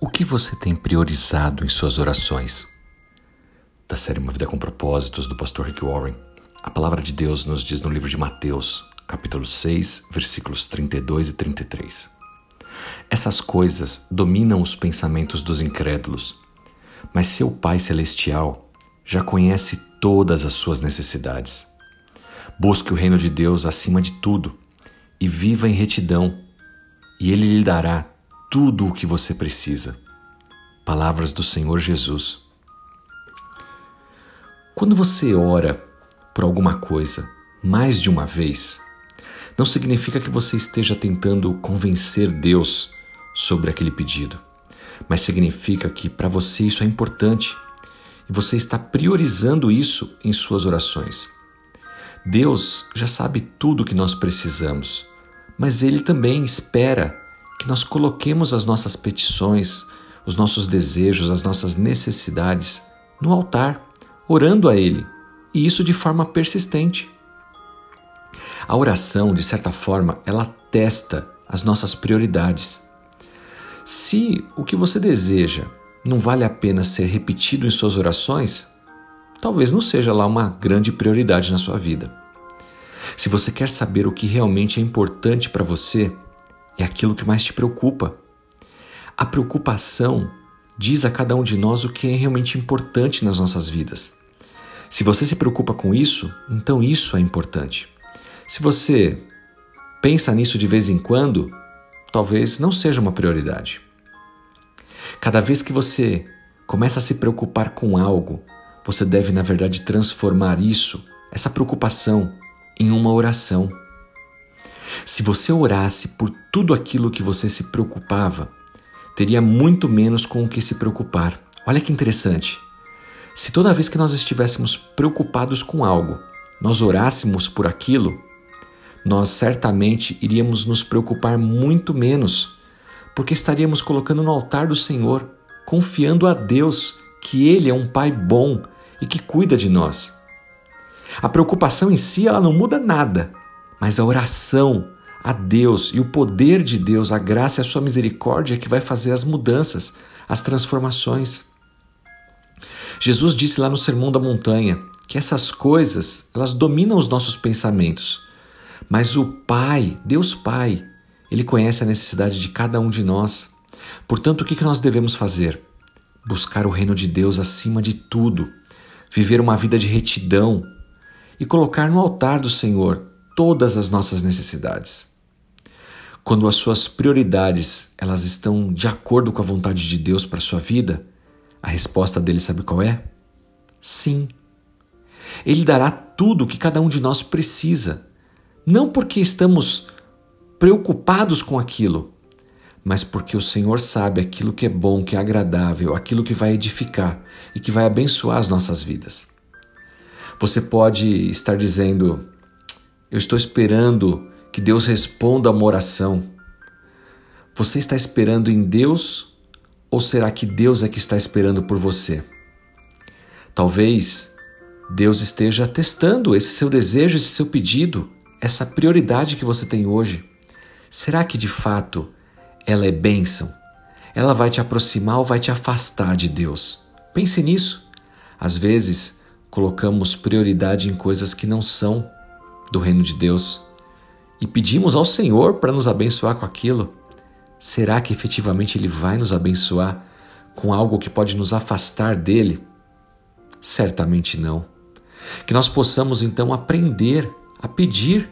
O que você tem priorizado em suas orações? Da série Uma Vida com Propósitos, do pastor Rick Warren, a palavra de Deus nos diz no livro de Mateus, capítulo 6, versículos 32 e 33. Essas coisas dominam os pensamentos dos incrédulos, mas seu Pai Celestial já conhece todas as suas necessidades. Busque o reino de Deus acima de tudo e viva em retidão, e Ele lhe dará tudo o que você precisa. Palavras do Senhor Jesus. Quando você ora por alguma coisa mais de uma vez, não significa que você esteja tentando convencer Deus sobre aquele pedido, mas significa que para você isso é importante e você está priorizando isso em suas orações. Deus já sabe tudo o que nós precisamos, mas Ele também espera que nós coloquemos as nossas petições, os nossos desejos, as nossas necessidades no altar, orando a Ele, e isso de forma persistente. A oração, de certa forma, ela testa as nossas prioridades. Se o que você deseja não vale a pena ser repetido em suas orações, talvez não seja lá uma grande prioridade na sua vida. Se você quer saber o que realmente é importante para você, é aquilo que mais te preocupa. A preocupação diz a cada um de nós o que é realmente importante nas nossas vidas. Se você se preocupa com isso, então isso é importante. Se você pensa nisso de vez em quando, talvez não seja uma prioridade. Cada vez que você começa a se preocupar com algo, você deve, na verdade, transformar isso, essa preocupação, em uma oração. Se você orasse por tudo aquilo que você se preocupava, teria muito menos com o que se preocupar. Olha que interessante. Se toda vez que nós estivéssemos preocupados com algo, nós orássemos por aquilo, nós certamente iríamos nos preocupar muito menos, porque estaríamos colocando no altar do Senhor, confiando a Deus que Ele é um Pai bom e que cuida de nós. A preocupação em si ela não muda nada, mas a oração a Deus e o poder de Deus, a graça e a sua misericórdia que vai fazer as mudanças, as transformações. Jesus disse lá no Sermão da Montanha que essas coisas, elas dominam os nossos pensamentos. Mas o Pai, Deus Pai, ele conhece a necessidade de cada um de nós. Portanto, o que nós devemos fazer? Buscar o reino de Deus acima de tudo, viver uma vida de retidão e colocar no altar do Senhor todas as nossas necessidades. Quando as suas prioridades elas estão de acordo com a vontade de Deus para sua vida, a resposta dele sabe qual é? Sim. Ele dará tudo o que cada um de nós precisa, não porque estamos preocupados com aquilo, mas porque o Senhor sabe aquilo que é bom, que é agradável, aquilo que vai edificar e que vai abençoar as nossas vidas. Você pode estar dizendo: eu estou esperando que Deus responda a uma oração. Você está esperando em Deus ou será que Deus é que está esperando por você? Talvez Deus esteja testando esse seu desejo, esse seu pedido, essa prioridade que você tem hoje. Será que de fato ela é bênção? Ela vai te aproximar ou vai te afastar de Deus? Pense nisso. Às vezes, colocamos prioridade em coisas que não são do reino de Deus e pedimos ao Senhor para nos abençoar com aquilo, será que efetivamente Ele vai nos abençoar com algo que pode nos afastar dele? Certamente não. Que nós possamos então aprender a pedir,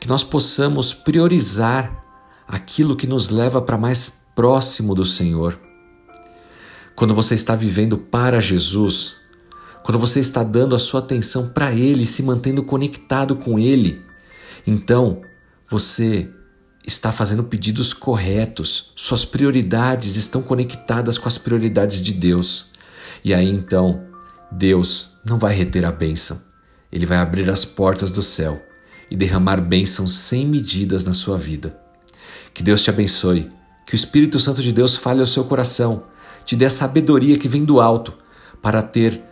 que nós possamos priorizar aquilo que nos leva para mais próximo do Senhor. Quando você está vivendo para Jesus, quando você está dando a sua atenção para Ele, se mantendo conectado com Ele, então você está fazendo pedidos corretos, suas prioridades estão conectadas com as prioridades de Deus. E aí então, Deus não vai reter a bênção, Ele vai abrir as portas do céu e derramar bênçãos sem medidas na sua vida. Que Deus te abençoe, que o Espírito Santo de Deus fale ao seu coração, te dê a sabedoria que vem do alto para ter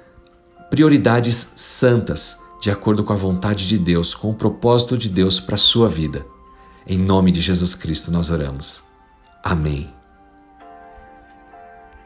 prioridades santas, de acordo com a vontade de Deus, com o propósito de Deus para a sua vida. Em nome de Jesus Cristo nós oramos. Amém.